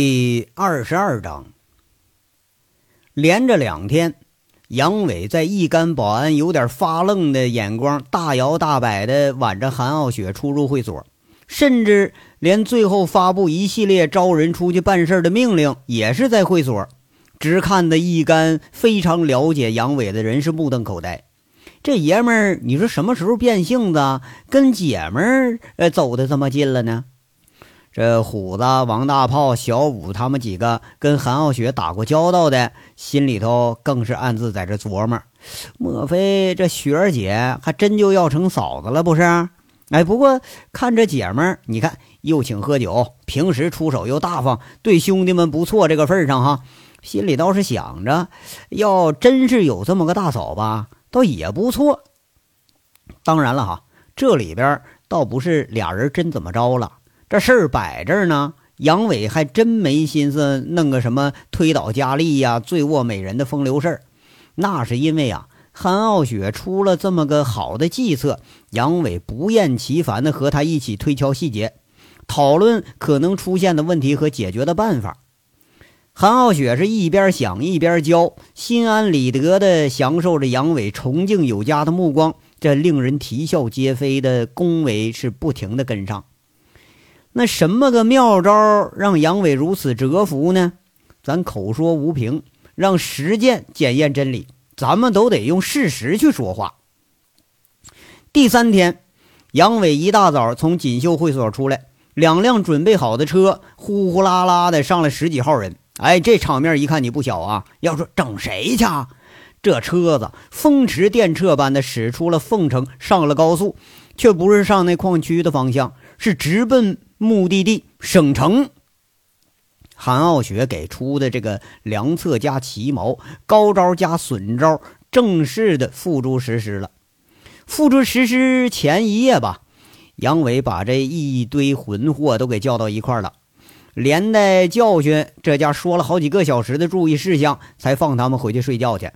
第二十二章，连着两天，杨伟在一干保安有点发愣的眼光，大摇大摆的挽着韩傲雪出入会所，甚至连最后发布一系列招人出去办事的命令，也是在会所。只看得一干非常了解杨伟的人是目瞪口呆。这爷们儿，你说什么时候变性子，跟姐们儿呃走的这么近了呢？这虎子、王大炮、小五他们几个跟韩傲雪打过交道的，心里头更是暗自在这琢磨：莫非这雪儿姐还真就要成嫂子了？不是？哎，不过看这姐们儿，你看又请喝酒，平时出手又大方，对兄弟们不错。这个份上哈，心里倒是想着，要真是有这么个大嫂吧，倒也不错。当然了哈，这里边倒不是俩人真怎么着了。这事儿摆这儿呢，杨伟还真没心思弄个什么推倒佳丽呀、醉卧美人的风流事儿。那是因为啊，韩傲雪出了这么个好的计策，杨伟不厌其烦地和他一起推敲细节，讨论可能出现的问题和解决的办法。韩傲雪是一边想一边教，心安理得地享受着杨伟崇敬有加的目光，这令人啼笑皆非的恭维是不停地跟上。那什么个妙招让杨伟如此折服呢？咱口说无凭，让实践检验真理。咱们都得用事实去说话。第三天，杨伟一大早从锦绣会所出来，两辆准备好的车呼呼啦啦的上了十几号人。哎，这场面一看你不小啊！要说整谁去？啊这车子风驰电掣般的驶出了凤城，上了高速，却不是上那矿区的方向，是直奔。目的地省城，韩傲雪给出的这个良策加奇谋，高招加损招，正式的付诸实施了。付诸实施前一夜吧，杨伟把这一堆混货都给叫到一块了，连带教训，这家说了好几个小时的注意事项，才放他们回去睡觉去。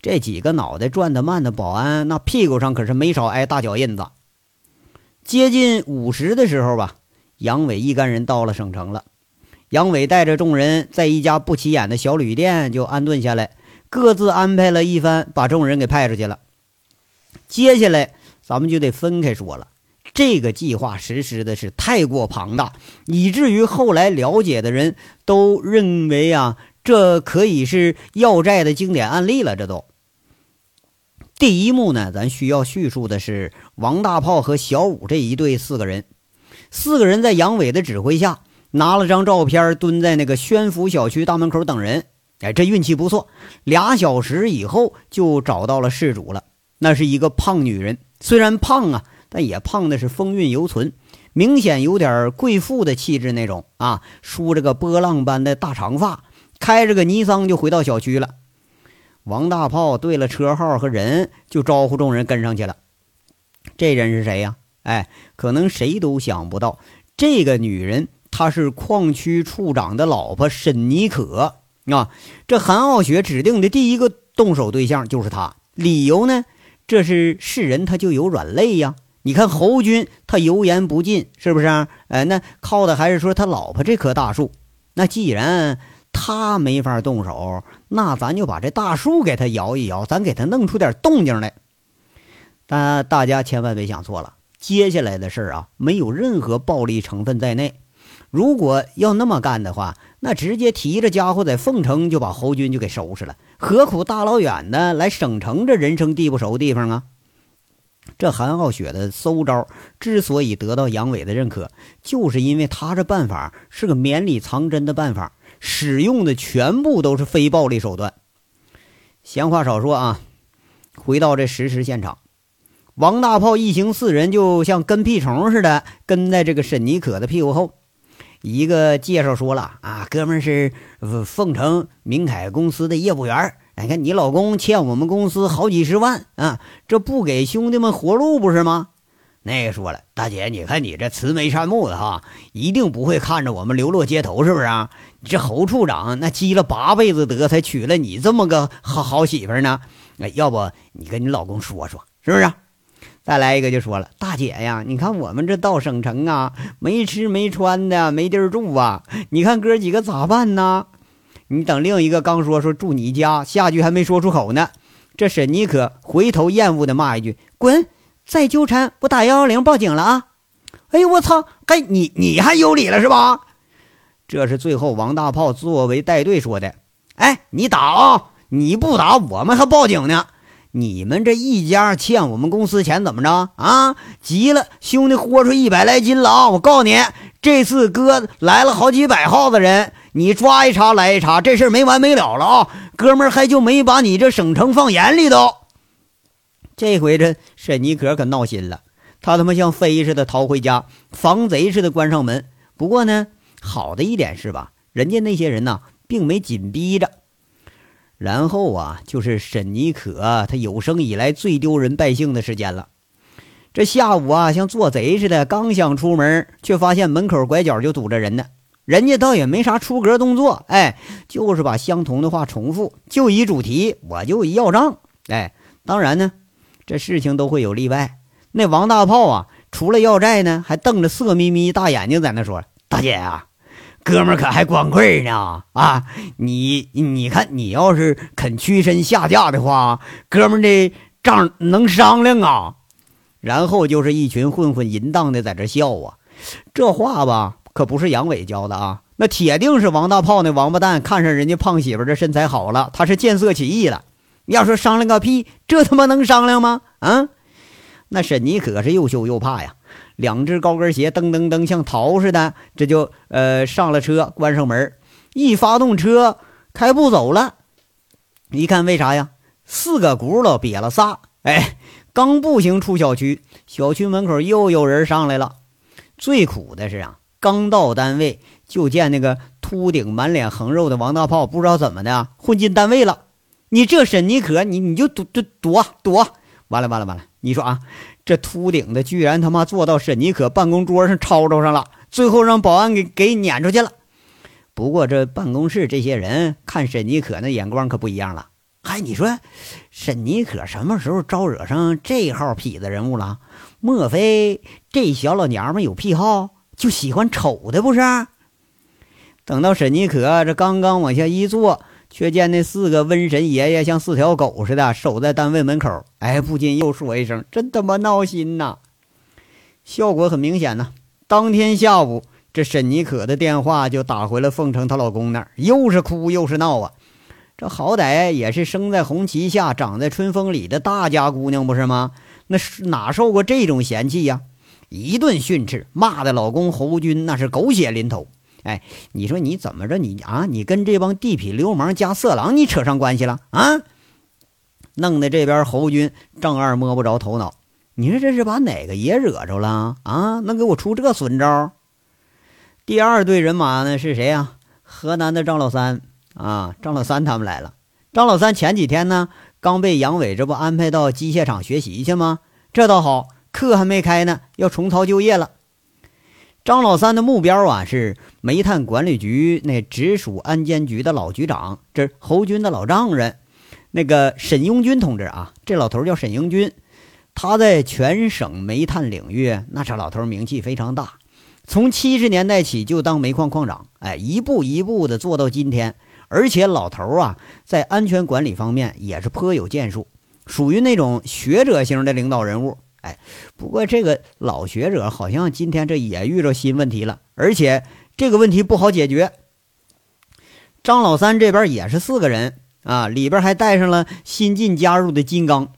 这几个脑袋转得慢的保安，那屁股上可是没少挨大脚印子。接近午时的时候吧。杨伟一干人到了省城了，杨伟带着众人在一家不起眼的小旅店就安顿下来，各自安排了一番，把众人给派出去了。接下来咱们就得分开说了，这个计划实施的是太过庞大，以至于后来了解的人都认为啊，这可以是要债的经典案例了。这都第一幕呢，咱需要叙述的是王大炮和小五这一对四个人。四个人在杨伟的指挥下拿了张照片，蹲在那个宣福小区大门口等人。哎，这运气不错，俩小时以后就找到了事主了。那是一个胖女人，虽然胖啊，但也胖的是风韵犹存，明显有点贵妇的气质那种啊。梳着个波浪般的大长发，开着个尼桑就回到小区了。王大炮对了车号和人，就招呼众人跟上去了。这人是谁呀？哎，可能谁都想不到，这个女人她是矿区处长的老婆沈妮可啊。这韩傲雪指定的第一个动手对象就是她，理由呢？这是是人他就有软肋呀。你看侯军他油盐不进，是不是？哎，那靠的还是说他老婆这棵大树。那既然他没法动手，那咱就把这大树给他摇一摇，咱给他弄出点动静来。但大家千万别想错了。接下来的事儿啊，没有任何暴力成分在内。如果要那么干的话，那直接提着家伙在凤城就把侯军就给收拾了，何苦大老远的来省城这人生地不熟的地方啊？这韩傲雪的馊招之所以得到杨伟的认可，就是因为他这办法是个绵里藏针的办法，使用的全部都是非暴力手段。闲话少说啊，回到这实施现场。王大炮一行四人就像跟屁虫似的跟在这个沈妮可的屁股后。一个介绍说了：“啊，哥们是凤城明凯公司的业务员。你看，你老公欠我们公司好几十万啊，这不给兄弟们活路不是吗？”那个说了：“大姐，你看你这慈眉善目的哈，一定不会看着我们流落街头，是不是啊？这侯处长那积了八辈子德才娶了你这么个好好媳妇呢。哎，要不你跟你老公说说，是不是？”再来一个就说了：“大姐呀，你看我们这到省城啊，没吃没穿的，没地儿住啊，你看哥几个咋办呢？”你等另一个刚说说住你家，下句还没说出口呢，这沈妮可回头厌恶的骂一句：“滚！再纠缠，我打幺幺零报警了啊！”哎呦我操！该你你还有理了是吧？这是最后王大炮作为带队说的。哎，你打啊！你不打，我们还报警呢。你们这一家欠我们公司钱，怎么着啊？急了，兄弟豁出一百来斤了啊！我告诉你，这次哥来了好几百号子人，你抓一茬来一茬，这事儿没完没了了啊！哥们儿还就没把你这省城放眼里头。这回这沈尼可可闹心了，他他妈像飞似的逃回家，防贼似的关上门。不过呢，好的一点是吧，人家那些人呢，并没紧逼着。然后啊，就是沈妮可他有生以来最丢人败兴的时间了。这下午啊，像做贼似的，刚想出门，却发现门口拐角就堵着人呢。人家倒也没啥出格动作，哎，就是把相同的话重复，就一主题，我就一要账。哎，当然呢，这事情都会有例外。那王大炮啊，除了要债呢，还瞪着色眯眯大眼睛在那说：“大姐啊。”哥们儿可还光棍呢啊！你你看，你要是肯屈身下嫁的话，哥们儿的账能商量啊。然后就是一群混混淫荡的在这笑啊。这话吧，可不是杨伟教的啊，那铁定是王大炮那王八蛋看上人家胖媳妇这身材好了，他是见色起意了。要说商量个屁，这他妈能商量吗？啊！那沈妮可是又羞又怕呀。两只高跟鞋噔噔噔像逃似的，这就呃上了车，关上门，一发动车开步走了。一看为啥呀？四个轱辘瘪了仨。哎，刚步行出小区，小区门口又有人上来了。最苦的是啊，刚到单位就见那个秃顶满脸横肉的王大炮，不知道怎么的混进单位了。你这沈妮可，你你就躲躲躲躲，完了完了完了！你说啊？这秃顶的居然他妈坐到沈妮可办公桌上吵吵上了，最后让保安给给撵出去了。不过这办公室这些人看沈妮可那眼光可不一样了。嗨，你说沈妮可什么时候招惹上这号痞子人物了？莫非这小老娘们有癖好，就喜欢丑的不是？等到沈妮可这刚刚往下一坐。却见那四个瘟神爷爷像四条狗似的守在单位门口，哎，不禁又说一声：“真他妈闹心呐！”效果很明显呢。当天下午，这沈妮可的电话就打回了凤城她老公那儿，又是哭又是闹啊。这好歹也是生在红旗下、长在春风里的大家姑娘，不是吗？那是哪受过这种嫌弃呀？一顿训斥，骂的老公侯军那是狗血淋头。哎，你说你怎么着？你啊，你跟这帮地痞流氓加色狼，你扯上关系了啊？弄得这边侯军丈二摸不着头脑。你说这是把哪个爷惹着了啊？能给我出这损招？第二队人马呢是谁呀？河南的张老三啊，张老三他们来了。张老三前几天呢刚被杨伟这不安排到机械厂学习去吗？这倒好，课还没开呢，要重操旧业了。张老三的目标啊是煤炭管理局那直属安监局的老局长，这侯军的老丈人，那个沈英军同志啊，这老头叫沈英军，他在全省煤炭领域，那这老头名气非常大，从七十年代起就当煤矿矿长，哎，一步一步的做到今天，而且老头啊，在安全管理方面也是颇有建树，属于那种学者型的领导人物。哎，不过这个老学者好像今天这也遇着新问题了，而且这个问题不好解决。张老三这边也是四个人啊，里边还带上了新进加入的金刚。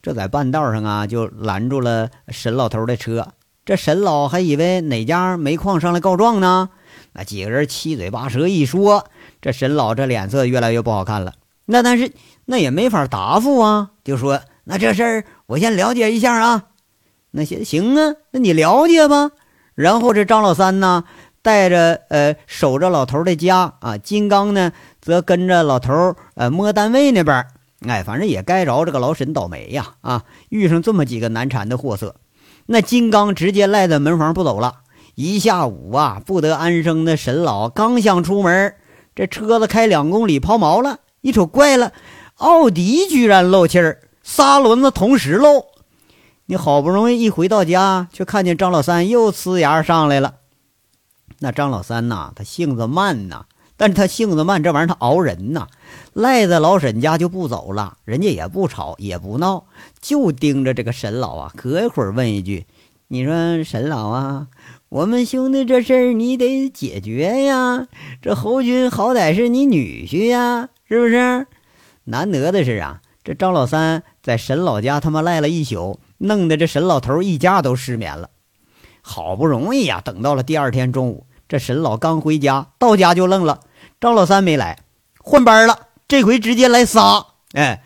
这在半道上啊，就拦住了沈老头的车。这沈老还以为哪家煤矿上来告状呢？那几个人七嘴八舌一说，这沈老这脸色越来越不好看了。那但是那也没法答复啊，就说。那这事儿我先了解一下啊，那行行啊，那你了解吧。然后这张老三呢，带着呃守着老头的家啊，金刚呢则跟着老头呃摸单位那边哎，反正也该着这个老沈倒霉呀啊，遇上这么几个难缠的货色。那金刚直接赖在门房不走了，一下午啊不得安生的沈老刚想出门，这车子开两公里抛锚了，一瞅怪了，奥迪居然漏气儿。仨轮子同时漏，你好不容易一回到家，却看见张老三又呲牙上来了。那张老三呐，他性子慢呐，但是他性子慢，这玩意儿他熬人呐，赖在老沈家就不走了，人家也不吵也不闹，就盯着这个沈老啊，隔一会儿问一句：“你说沈老啊，我们兄弟这事儿你得解决呀，这侯军好歹是你女婿呀，是不是？难得的是啊，这张老三在沈老家他妈赖了一宿，弄得这沈老头一家都失眠了，好不容易呀，等到了第二天中午。”这沈老刚回家，到家就愣了。张老三没来，换班了。这回直接来仨。哎，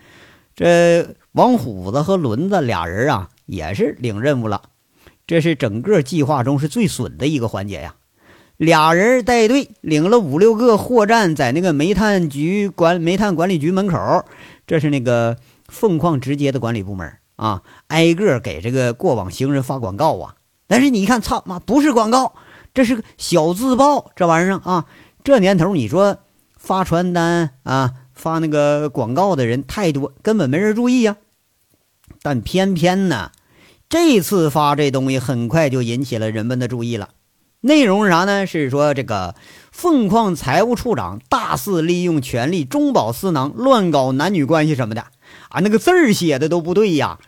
这王虎子和轮子俩人啊，也是领任务了。这是整个计划中是最损的一个环节呀。俩人带队领了五六个货站，在那个煤炭局管煤炭管理局门口，这是那个凤矿直接的管理部门啊，挨个给这个过往行人发广告啊。但是你一看，操妈，不是广告。这是个小自报，这玩意儿啊，这年头你说发传单啊、发那个广告的人太多，根本没人注意呀。但偏偏呢，这次发这东西很快就引起了人们的注意了。内容是啥呢？是说这个凤矿财务处长大肆利用权力中饱私囊，乱搞男女关系什么的，啊那个字儿写的都不对呀。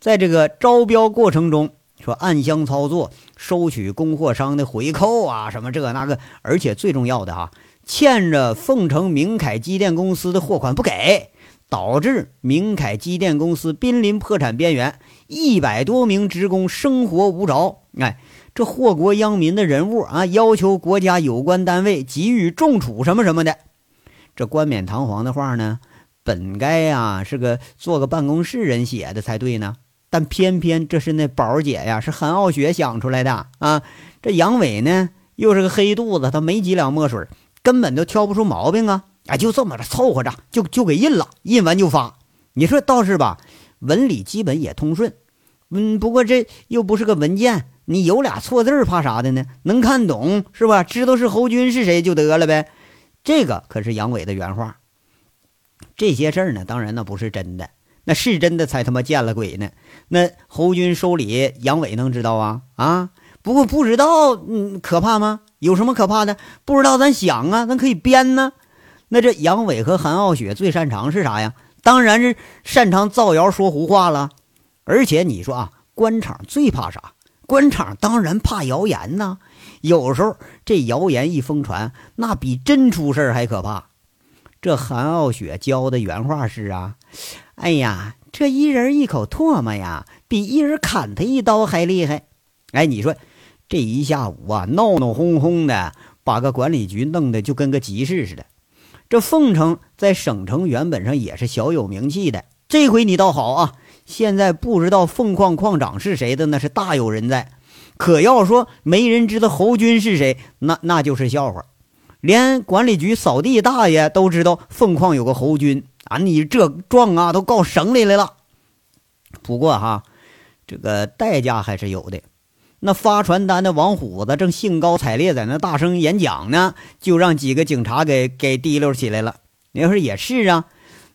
在这个招标过程中。说暗箱操作，收取供货商的回扣啊，什么这个那个，而且最重要的哈，欠着凤城明凯机电公司的货款不给，导致明凯机电公司濒临破产边缘，一百多名职工生活无着。哎，这祸国殃民的人物啊，要求国家有关单位给予重处什么什么的。这冠冕堂皇的话呢，本该呀是个做个办公室人写的才对呢。但偏偏这是那宝姐呀，是韩傲雪想出来的啊！这杨伟呢，又是个黑肚子，他没几两墨水，根本就挑不出毛病啊！哎，就这么着凑合着，就就给印了，印完就发。你说倒是吧，文理基本也通顺。嗯，不过这又不是个文件，你有俩错字怕啥的呢？能看懂是吧？知道是侯军是谁就得了呗。这个可是杨伟的原话。这些事儿呢，当然那不是真的。那是真的，才他妈见了鬼呢！那侯军收礼，杨伟能知道啊？啊，不过不知道，嗯，可怕吗？有什么可怕的？不知道，咱想啊，咱可以编呢。那这杨伟和韩傲雪最擅长是啥呀？当然是擅长造谣说胡话了。而且你说啊，官场最怕啥？官场当然怕谣言呐。有时候这谣言一疯传，那比真出事儿还可怕。这韩傲雪教的原话是啊。哎呀，这一人一口唾沫呀，比一人砍他一刀还厉害。哎，你说这一下午啊，闹闹哄哄的，把个管理局弄得就跟个集市似的。这凤城在省城原本上也是小有名气的，这回你倒好啊，现在不知道凤矿矿长是谁的，那是大有人在。可要说没人知道侯军是谁，那那就是笑话。连管理局扫地大爷都知道凤矿有个侯军。啊，你这状啊都告省里来了。不过哈，这个代价还是有的。那发传单的王虎子正兴高采烈在那大声演讲呢，就让几个警察给给提溜起来了。你要说也是啊，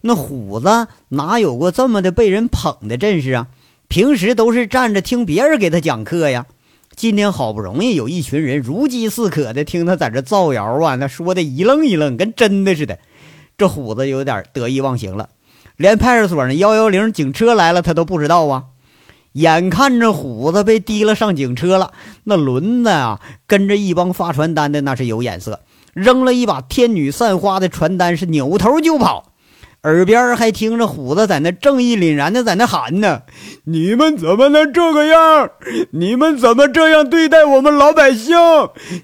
那虎子哪有过这么的被人捧的阵势啊？平时都是站着听别人给他讲课呀。今天好不容易有一群人如饥似渴的听他在这造谣啊，那说的一愣一愣，跟真的似的。这虎子有点得意忘形了，连派出所那幺幺零警车来了他都不知道啊！眼看着虎子被提了上警车了，那轮子啊跟着一帮发传单的那是有眼色，扔了一把天女散花的传单，是扭头就跑。耳边还听着虎子在那正义凛然的在那喊呢：“你们怎么能这个样？你们怎么这样对待我们老百姓？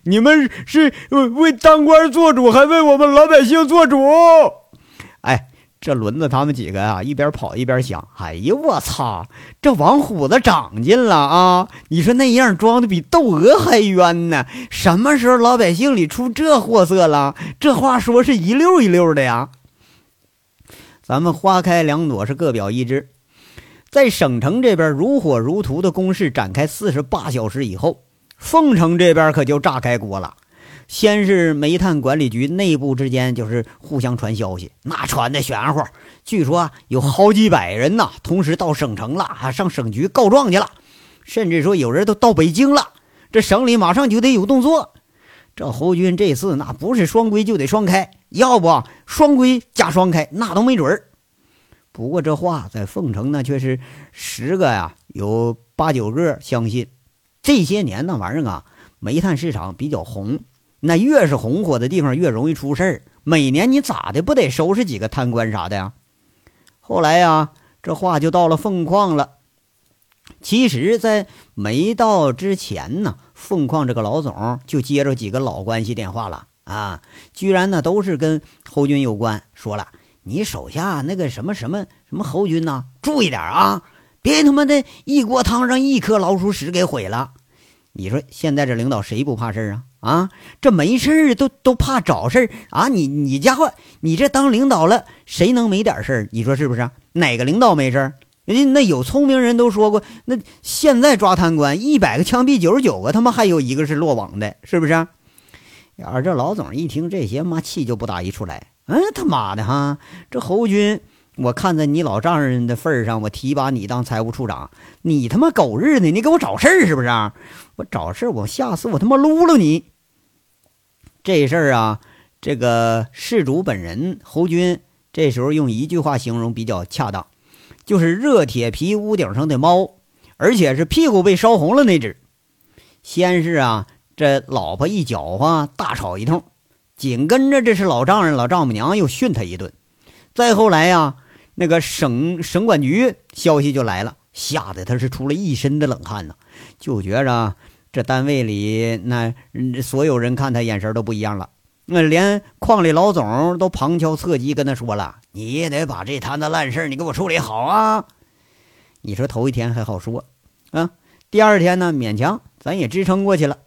你们是为当官做主，还为我们老百姓做主？”哎，这轮子他们几个啊，一边跑一边想：“哎呦我操，这王虎子长进了啊！你说那样装的比窦娥还冤呢？什么时候老百姓里出这货色了？这话说是一溜一溜的呀。”咱们花开两朵，是各表一枝。在省城这边如火如荼的攻势展开四十八小时以后，凤城这边可就炸开锅了。先是煤炭管理局内部之间就是互相传消息，那传的玄乎。据说有好几百人呐，同时到省城了，啊，上省局告状去了，甚至说有人都到北京了。这省里马上就得有动作。这侯军这次那不是双规就得双开，要不双规加双开那都没准儿。不过这话在凤城呢，却是十个呀有八九个相信。这些年那玩意儿啊，煤炭市场比较红，那越是红火的地方越容易出事儿。每年你咋的不得收拾几个贪官啥的呀？后来呀，这话就到了凤矿了。其实，在没到之前呢，凤矿这个老总就接着几个老关系电话了啊，居然呢都是跟侯军有关。说了，你手下那个什么什么什么侯军呐，注意点啊，别他妈的一锅汤让一颗老鼠屎给毁了。你说现在这领导谁不怕事啊？啊，这没事儿都都怕找事儿啊！你你家伙，你这当领导了，谁能没点事儿？你说是不是？哪个领导没事儿？人家那有聪明人都说过，那现在抓贪官，一百个枪毙九十九个，他妈还有一个是落网的，是不是？而这老总一听这些，妈气就不打一处来。嗯，他妈的哈，这侯军，我看在你老丈人的份上，我提拔你当财务处长，你他妈狗日的，你给我找事儿是不是？我找事儿，我下次我他妈撸了你。这事儿啊，这个事主本人侯军，这时候用一句话形容比较恰当。就是热铁皮屋顶上的猫，而且是屁股被烧红了那只。先是啊，这老婆一搅和，大吵一通，紧跟着这是老丈人、老丈母娘又训他一顿。再后来呀，那个省省管局消息就来了，吓得他是出了一身的冷汗呐，就觉着这单位里那所有人看他眼神都不一样了。那连矿里老总都旁敲侧击跟他说了：“你也得把这摊子烂事你给我处理好啊！”你说头一天还好说，啊，第二天呢勉强咱也支撑过去了。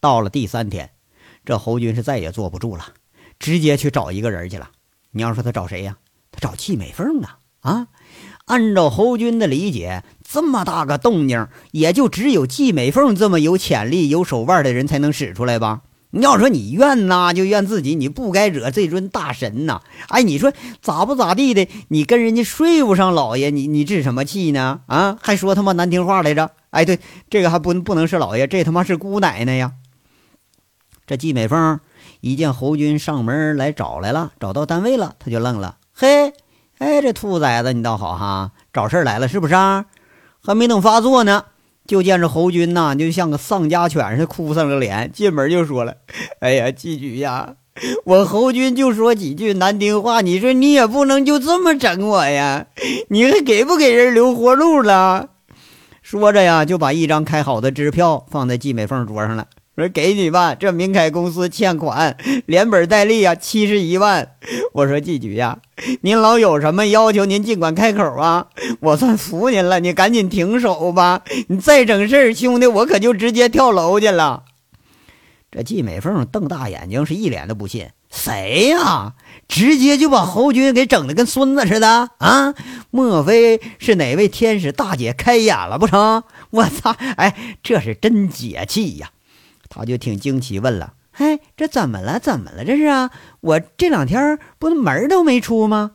到了第三天，这侯军是再也坐不住了，直接去找一个人去了。你要说他找谁呀？他找季美凤啊！啊，按照侯军的理解，这么大个动静，也就只有季美凤这么有潜力、有手腕的人才能使出来吧。你要说你怨呐，就怨自己，你不该惹这尊大神呐！哎，你说咋不咋地的？你跟人家睡不上老爷，你你置什么气呢？啊，还说他妈难听话来着！哎，对，这个还不不能是老爷，这他妈是姑奶奶呀！这季美凤一见侯军上门来找来了，找到单位了，他就愣了。嘿，哎，这兔崽子，你倒好哈，找事来了是不是？还没等发作呢。就见着侯军呐，就像个丧家犬似的，哭丧着脸，进门就说了：“哎呀，季局呀，我侯军就说几句难听话，你说你也不能就这么整我呀？你还给不给人留活路了？”说着呀，就把一张开好的支票放在季美凤桌上了。说给你吧，这明凯公司欠款，连本带利呀，七十一万。我说季局呀，您老有什么要求，您尽管开口啊，我算服您了，你赶紧停手吧。你再整事兄弟，我可就直接跳楼去了。这季美凤瞪大眼睛，是一脸的不信。谁呀？直接就把侯军给整的跟孙子似的啊？莫非是哪位天使大姐开眼了不成？我操！哎，这是真解气呀！他就挺惊奇，问了：“嘿，这怎么了？怎么了？这是啊？我这两天不门都没出吗？”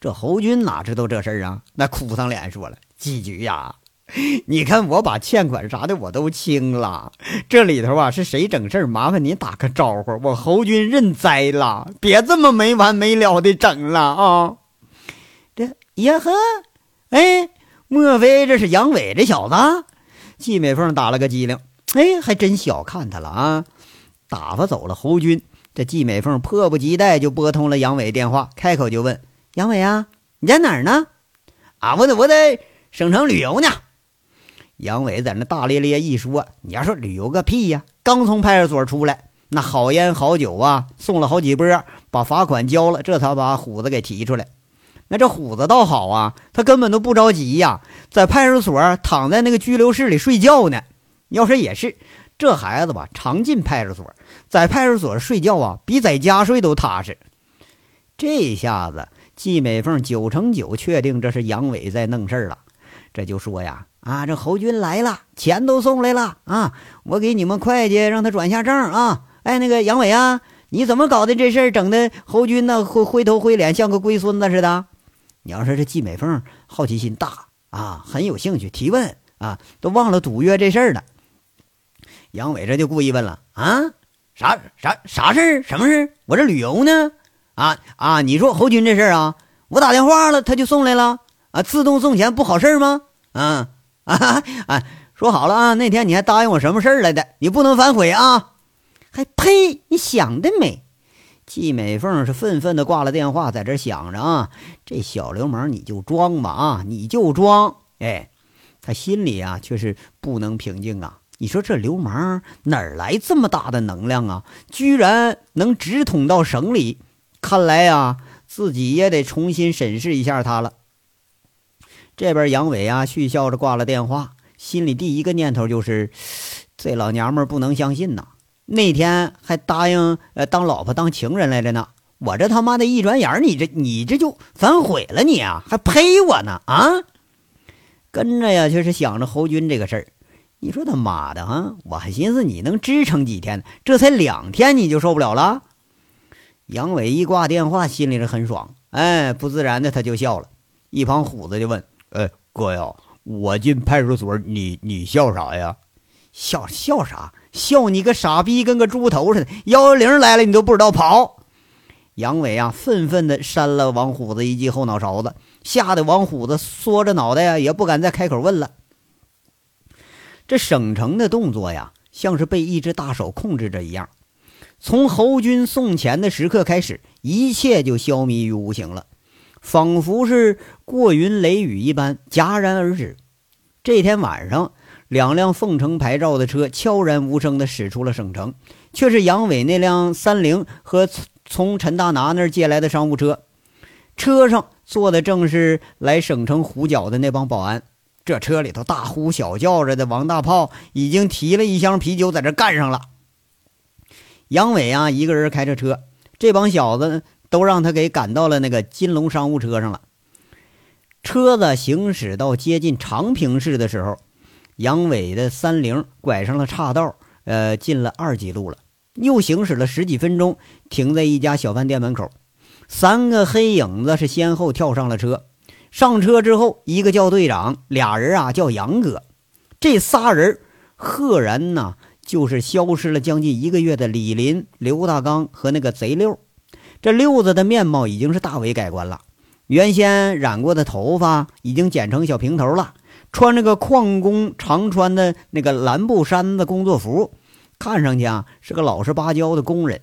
这侯军哪知道这事儿啊？那哭丧脸说了：“季局呀，你看我把欠款啥的我都清了，这里头啊是谁整事儿？麻烦你打个招呼，我侯军认栽了，别这么没完没了的整了啊！”这呀呵，哎，莫非这是杨伟这小子？季美凤打了个激灵。哎，还真小看他了啊！打发走了侯军，这季美凤迫不及待就拨通了杨伟电话，开口就问：“杨伟啊，你在哪儿呢？”“啊，我在我在省城旅游呢。”杨伟在那大咧咧一说：“你要说旅游个屁呀！刚从派出所出来，那好烟好酒啊，送了好几波，把罚款交了，这才把虎子给提出来。那这虎子倒好啊，他根本都不着急呀，在派出所躺在那个拘留室里睡觉呢。”要说也是，这孩子吧，常进派出所，在派出所睡觉啊，比在家睡都踏实。这下子，季美凤九成九确定这是杨伟在弄事儿了，这就说呀：“啊，这侯军来了，钱都送来了啊！我给你们会计让他转下账啊！哎，那个杨伟啊，你怎么搞的这事儿？整的侯军呢灰灰头灰脸，像个龟孙子似的。你要说这季美凤好奇心大啊，很有兴趣提问啊，都忘了赌约这事儿了。杨伟这就故意问了啊，啥啥啥事儿？什么事儿？我这旅游呢？啊啊！你说侯军这事儿啊，我打电话了，他就送来了啊，自动送钱不好事儿吗？嗯。啊啊！说好了啊，那天你还答应我什么事儿来的？你不能反悔啊！还呸！你想得美！季美凤是愤愤的挂了电话，在这想着啊，这小流氓你就装吧啊，你就装！哎，他心里啊却是不能平静啊！你说这流氓哪来这么大的能量啊？居然能直捅到省里！看来呀，自己也得重新审视一下他了。这边杨伟啊，续笑着挂了电话，心里第一个念头就是：这老娘们不能相信呐！那天还答应呃当老婆当情人来着呢，我这他妈的一转眼，你这你这就反悔了，你啊还呸我呢啊！跟着呀，就是想着侯军这个事儿。你说他妈的啊，我还寻思你能支撑几天，这才两天你就受不了了。杨伟一挂电话，心里是很爽，哎，不自然的他就笑了。一旁虎子就问。哎，哥呀，我进派出所，你你笑啥呀？笑笑啥？笑你个傻逼，跟个猪头似的。幺幺零来了，你都不知道跑。杨伟啊，愤愤地扇了王虎子一记后脑勺子，吓得王虎子缩着脑袋呀，也不敢再开口问了。这省城的动作呀，像是被一只大手控制着一样。从侯军送钱的时刻开始，一切就消弭于无形了。仿佛是过云雷雨一般戛然而止。这天晚上，两辆凤城牌照的车悄然无声地驶出了省城，却是杨伟那辆三菱和从陈大拿那儿借来的商务车。车上坐的正是来省城胡搅的那帮保安。这车里头大呼小叫着的王大炮已经提了一箱啤酒在这干上了。杨伟啊，一个人开着车，这帮小子。都让他给赶到了那个金龙商务车上了。车子行驶到接近长平市的时候，杨伟的三菱拐上了岔道，呃，进了二级路了。又行驶了十几分钟，停在一家小饭店门口。三个黑影子是先后跳上了车。上车之后，一个叫队长，俩人啊叫杨哥。这仨人赫然呐，就是消失了将近一个月的李林、刘大刚和那个贼六。这六子的面貌已经是大为改观了，原先染过的头发已经剪成小平头了，穿着个矿工常穿的那个蓝布衫子工作服，看上去啊是个老实巴交的工人。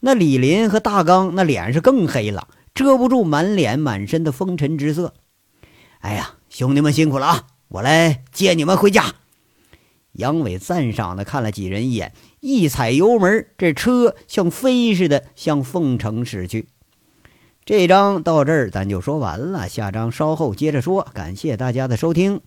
那李林和大刚那脸是更黑了，遮不住满脸满身的风尘之色。哎呀，兄弟们辛苦了啊！我来接你们回家。杨伟赞赏的看了几人一眼，一踩油门，这车像飞似的向凤城驶去。这章到这儿咱就说完了，下章稍后接着说。感谢大家的收听。